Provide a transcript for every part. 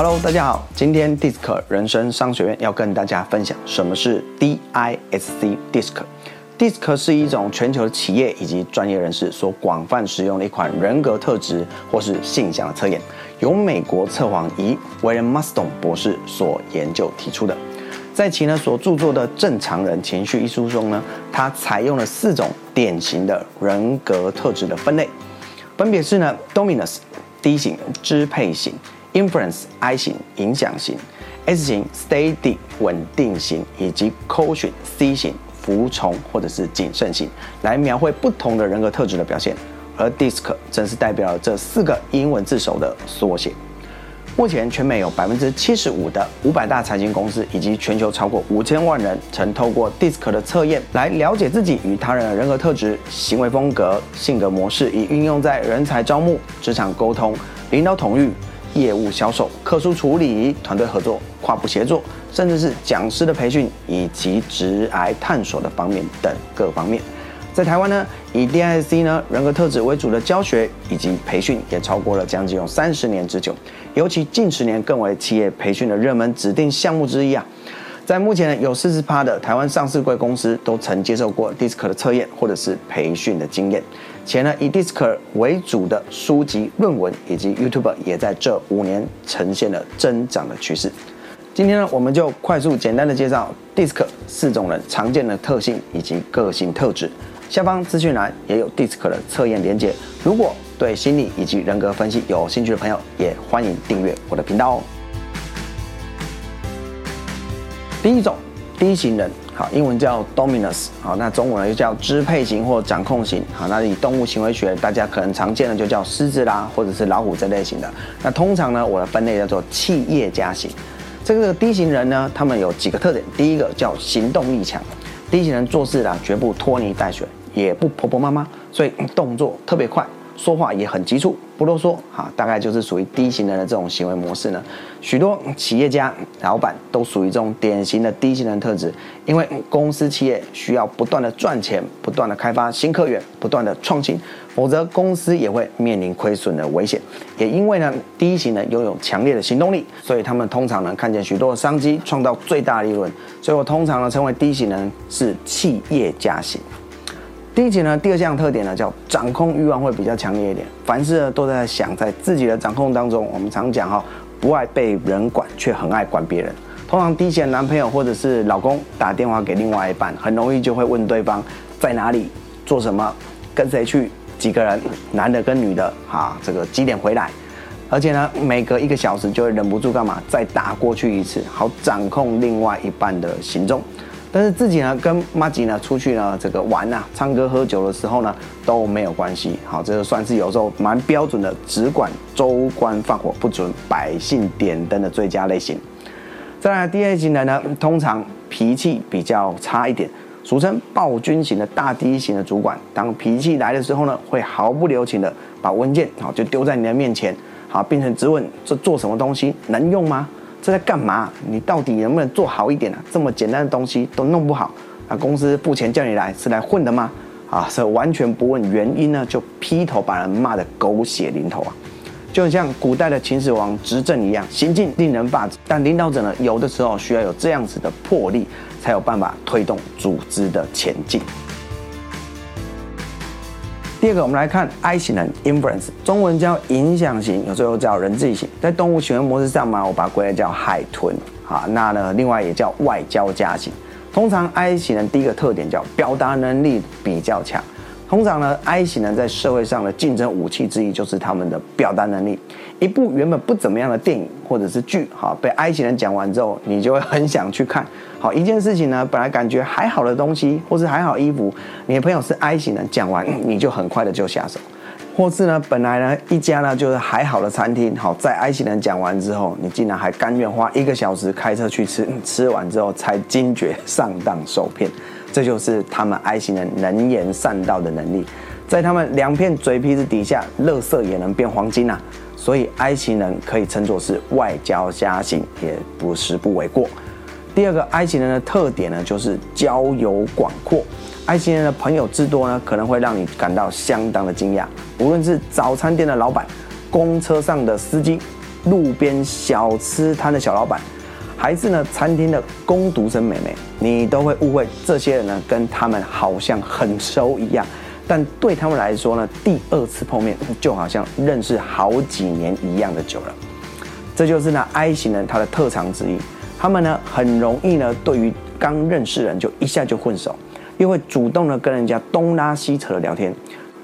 Hello，大家好，今天 DISC 人生商学院要跟大家分享什么是 DISC DISC。DISC 是一种全球企业以及专业人士所广泛使用的一款人格特质或是性向的测验，由美国测谎仪 William Maston 博士所研究提出的。在其呢所著作的《正常人情绪》一书中呢，他采用了四种典型的人格特质的分类，分别是呢 Dominus D 型支配型、Influence I 型影响型、S 型 Steady 稳定型以及 Caution C 型服从或者是谨慎型，来描绘不同的人格特质的表现。而 DISC 正是代表了这四个英文字首的缩写。目前，全美有百分之七十五的五百大财经公司，以及全球超过五千万人，曾透过 DISC 的测验来了解自己与他人的人格特质、行为风格、性格模式，以运用在人才招募、职场沟通、领导统御、业务销售、客诉处理、团队合作、跨部协作，甚至是讲师的培训以及直癌探索的方面等各方面。在台湾呢，以 D I C 呢人格特质为主的教学以及培训，也超过了将近有三十年之久。尤其近十年更为企业培训的热门指定项目之一啊。在目前，有四十趴的台湾上市贵公司都曾接受过 DISC 的测验或者是培训的经验。且呢，以 DISC 为主的书籍、论文以及 YouTube 也在这五年呈现了增长的趋势。今天呢，我们就快速简单的介绍 DISC 四种人常见的特性以及个性特质。下方资讯栏也有 DISC 的测验连接，如果对心理以及人格分析有兴趣的朋友，也欢迎订阅我的频道哦。第一种 D 型人，好，英文叫 Dominus，好，那中文又叫支配型或掌控型，好，那以动物行为学，大家可能常见的就叫狮子啦，或者是老虎这类型的。那通常呢，我的分类叫做企业家型。这个 D 型人呢，他们有几个特点，第一个叫行动力强，D 型人做事啦，绝不拖泥带水。也不婆婆妈妈，所以动作特别快，说话也很急促，不啰嗦。哈，大概就是属于 D 型人的这种行为模式呢。许多企业家、老板都属于这种典型的 D 型人特质，因为公司企业需要不断的赚钱，不断的开发新客源，不断的创新，否则公司也会面临亏损的危险。也因为呢，D 型人拥有强烈的行动力，所以他们通常能看见许多商机，创造最大利润。所以我通常呢称为 D 型人是企业家型。第一节呢，第二项特点呢叫掌控欲望会比较强烈一点，凡事呢都在想在自己的掌控当中。我们常讲哈，不爱被人管，却很爱管别人。通常低线男朋友或者是老公打电话给另外一半，很容易就会问对方在哪里、做什么、跟谁去、几个人，男的跟女的，哈，这个几点回来？而且呢，每隔一个小时就会忍不住干嘛，再打过去一次，好掌控另外一半的行踪。但是自己呢，跟妈吉呢出去呢，这个玩呐、唱歌、喝酒的时候呢都没有关系。好，这个算是有时候蛮标准的，只管州官放火，不准百姓点灯的最佳类型。再来第二型的呢，通常脾气比较差一点，俗称暴君型的大 D 型的主管，当脾气来的时候呢，会毫不留情的把文件好就丢在你的面前，好，变成质问这做什么东西能用吗？这在干嘛？你到底能不能做好一点啊？这么简单的东西都弄不好，啊，公司付钱叫你来是来混的吗？啊，是完全不问原因呢，就劈头把人骂得狗血淋头啊！就像古代的秦始皇执政一样，行径令人发指。但领导者呢，有的时候需要有这样子的魄力，才有办法推动组织的前进。第二个，我们来看 I 型人 influence，中文叫影响型，有时候叫人际型。在动物行为模式上嘛，我把它归类叫海豚。啊，那呢，另外也叫外交家型。通常 I 型人第一个特点叫表达能力比较强。通常呢，I 型人在社会上的竞争武器之一就是他们的表达能力。一部原本不怎么样的电影或者是剧，好被埃及人讲完之后，你就会很想去看。好一件事情呢，本来感觉还好的东西，或是还好衣服，你的朋友是埃及人讲完，你就很快的就下手。或是呢，本来呢一家呢就是还好的餐厅，好在埃及人讲完之后，你竟然还甘愿花一个小时开车去吃，吃完之后才惊觉上当受骗。这就是他们埃及人能言善道的能力，在他们两片嘴皮子底下，乐色也能变黄金呐。所以埃及人可以称作是外交家型，也不是不为过。第二个埃及人的特点呢，就是交友广阔。埃及人的朋友之多呢，可能会让你感到相当的惊讶。无论是早餐店的老板、公车上的司机、路边小吃摊的小老板，还是呢餐厅的工读生妹妹，你都会误会这些人呢跟他们好像很熟一样，但对他们来说呢，第二次碰面就好像认识好几年一样的久了。这就是呢 I 型人他的特长之一，他们呢很容易呢对于刚认识人就一下就混熟，又会主动的跟人家东拉西扯的聊天。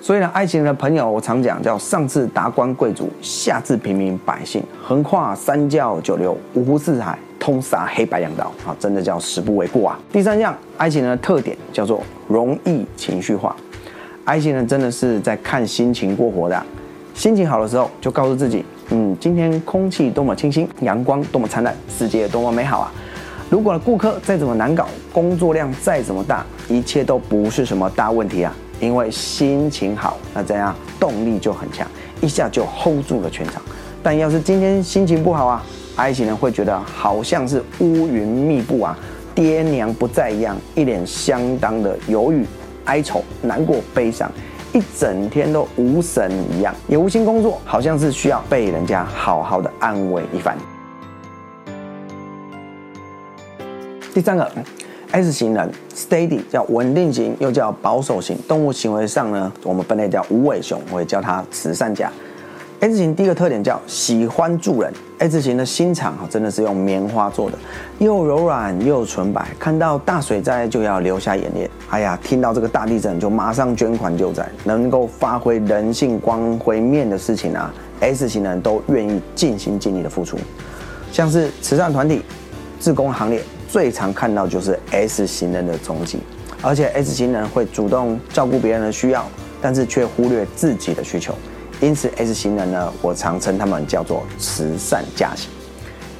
所以呢，爱情的朋友，我常讲叫上至达官贵族，下至平民百姓，横跨三教九流，五湖四海，通杀黑白两道啊，真的叫死不为过啊。第三项，爱情人的特点叫做容易情绪化。爱情人真的是在看心情过活的，心情好的时候就告诉自己，嗯，今天空气多么清新，阳光多么灿烂，世界多么美好啊。如果顾客再怎么难搞，工作量再怎么大，一切都不是什么大问题啊。因为心情好，那这样动力就很强，一下就 hold 住了全场。但要是今天心情不好啊，爱情人会觉得好像是乌云密布啊，爹娘不在一样，一脸相当的犹豫、哀愁、难过、悲伤，一整天都无神一样，也无心工作，好像是需要被人家好好的安慰一番。第三个。S 型人，steady 叫稳定型，又叫保守型。动物行为上呢，我们分类叫无尾熊，我也叫它慈善家。S 型第一个特点叫喜欢助人。S 型的心肠哈，真的是用棉花做的，又柔软又纯白。看到大水灾就要流下眼泪，哎呀，听到这个大地震就马上捐款救灾，能够发挥人性光辉面的事情啊，S 型人都愿意尽心尽力的付出，像是慈善团体、自工行列。最常看到就是 S 型人的踪迹，而且 S 型人会主动照顾别人的需要，但是却忽略自己的需求。因此，S 型人呢，我常称他们叫做慈善家型。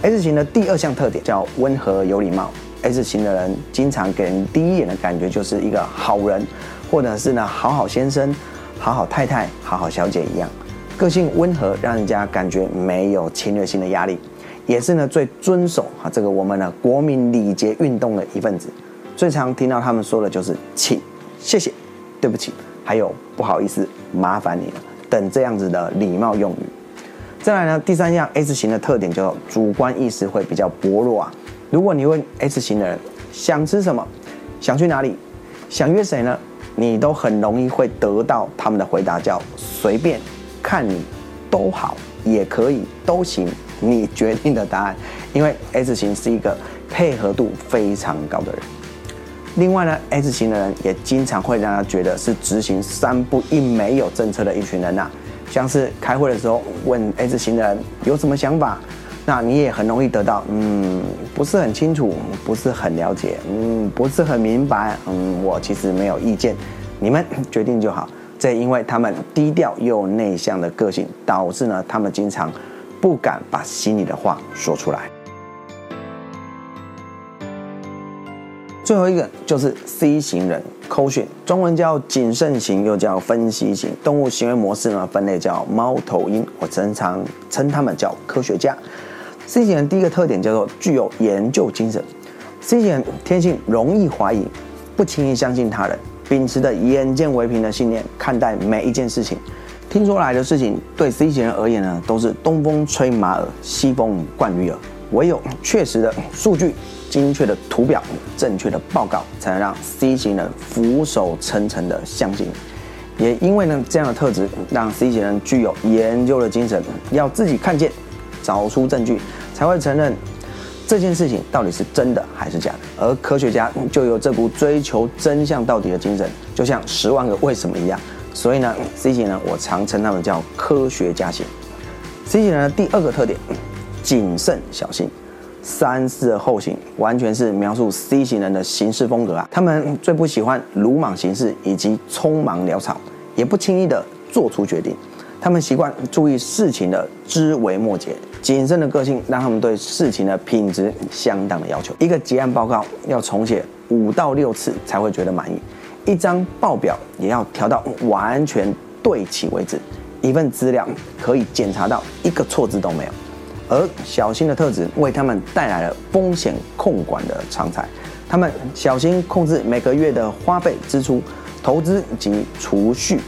S 型的第二项特点叫温和有礼貌。S 型的人经常给人第一眼的感觉就是一个好人，或者是呢好好先生、好好太太、好好小姐一样，个性温和，让人家感觉没有侵略性的压力。也是呢，最遵守啊这个我们的国民礼节运动的一份子，最常听到他们说的就是请、谢谢、对不起，还有不好意思、麻烦你了等这样子的礼貌用语。再来呢，第三样 S 型的特点叫主观意识会比较薄弱啊。如果你问 S 型的人想吃什么、想去哪里、想约谁呢，你都很容易会得到他们的回答叫随便、看你、都好、也可以、都行。你决定的答案，因为 S 型是一个配合度非常高的人。另外呢，S 型的人也经常会让他觉得是执行三不一没有政策的一群人呐。像是开会的时候问 S 型的人有什么想法，那你也很容易得到嗯不是很清楚，不是很了解，嗯不是很明白，嗯我其实没有意见，你们 决定就好。这因为他们低调又内向的个性，导致呢他们经常。不敢把心里的话说出来。最后一个就是 C 型人，Caution，中文叫谨慎型，又叫分析型。动物行为模式呢，分类叫猫头鹰，我经常称他们叫科学家。C 型人第一个特点叫做具有研究精神。C 型人天性容易怀疑，不轻易相信他人，秉持着眼见为凭的信念看待每一件事情。听说来的事情，对 C 型人而言呢，都是东风吹马耳，西风灌驴耳。唯有确实的数据、精确的图表、正确的报告，才能让 C 型人俯首称臣的相信。也因为呢，这样的特质，让 C 型人具有研究的精神，要自己看见，找出证据，才会承认这件事情到底是真的还是假的。而科学家就有这股追求真相到底的精神，就像十万个为什么一样。所以呢，C 型人我常称他们叫科学家型。C 型人的第二个特点，谨慎小心，三思而后行，完全是描述 C 型人的行事风格啊。他们最不喜欢鲁莽行事以及匆忙潦草，也不轻易的做出决定。他们习惯注意事情的枝微末节，谨慎的个性让他们对事情的品质相当的要求。一个结案报告要重写五到六次才会觉得满意。一张报表也要调到完全对齐为止，一份资料可以检查到一个错字都没有。而小心的特质为他们带来了风险控管的常才，他们小心控制每个月的花费支出、投资及储蓄，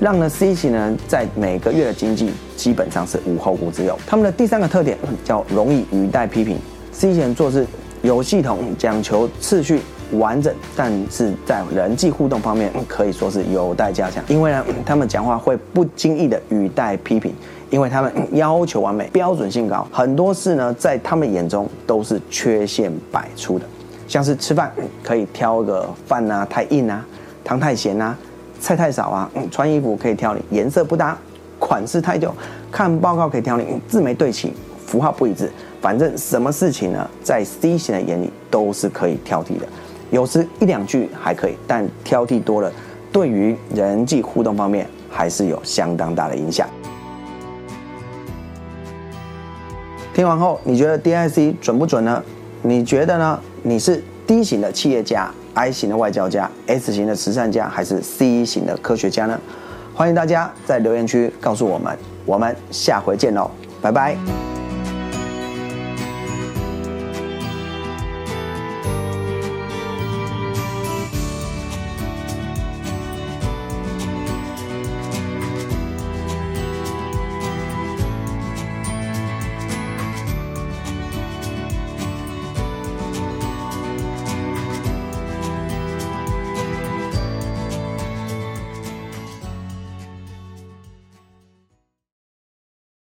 让呢 C 型人在每个月的经济基本上是无后顾之忧。他们的第三个特点叫容易语带批评。C 型做事有系统，讲求次序完整，但是在人际互动方面可以说是有待加强。因为呢，他们讲话会不经意的语带批评，因为他们要求完美，标准性高，很多事呢在他们眼中都是缺陷百出的。像是吃饭可以挑个饭啊太硬啊，汤太咸啊，菜太少啊，穿衣服可以挑你颜色不搭，款式太旧，看报告可以挑你字没对齐，符号不一致。反正什么事情呢，在 C 型的眼里都是可以挑剔的，有时一两句还可以，但挑剔多了，对于人际互动方面还是有相当大的影响。听完后，你觉得 DIC 准不准呢？你觉得呢？你是 D 型的企业家、I 型的外交家、S 型的慈善家，还是 C 型的科学家呢？欢迎大家在留言区告诉我们。我们下回见喽，拜拜。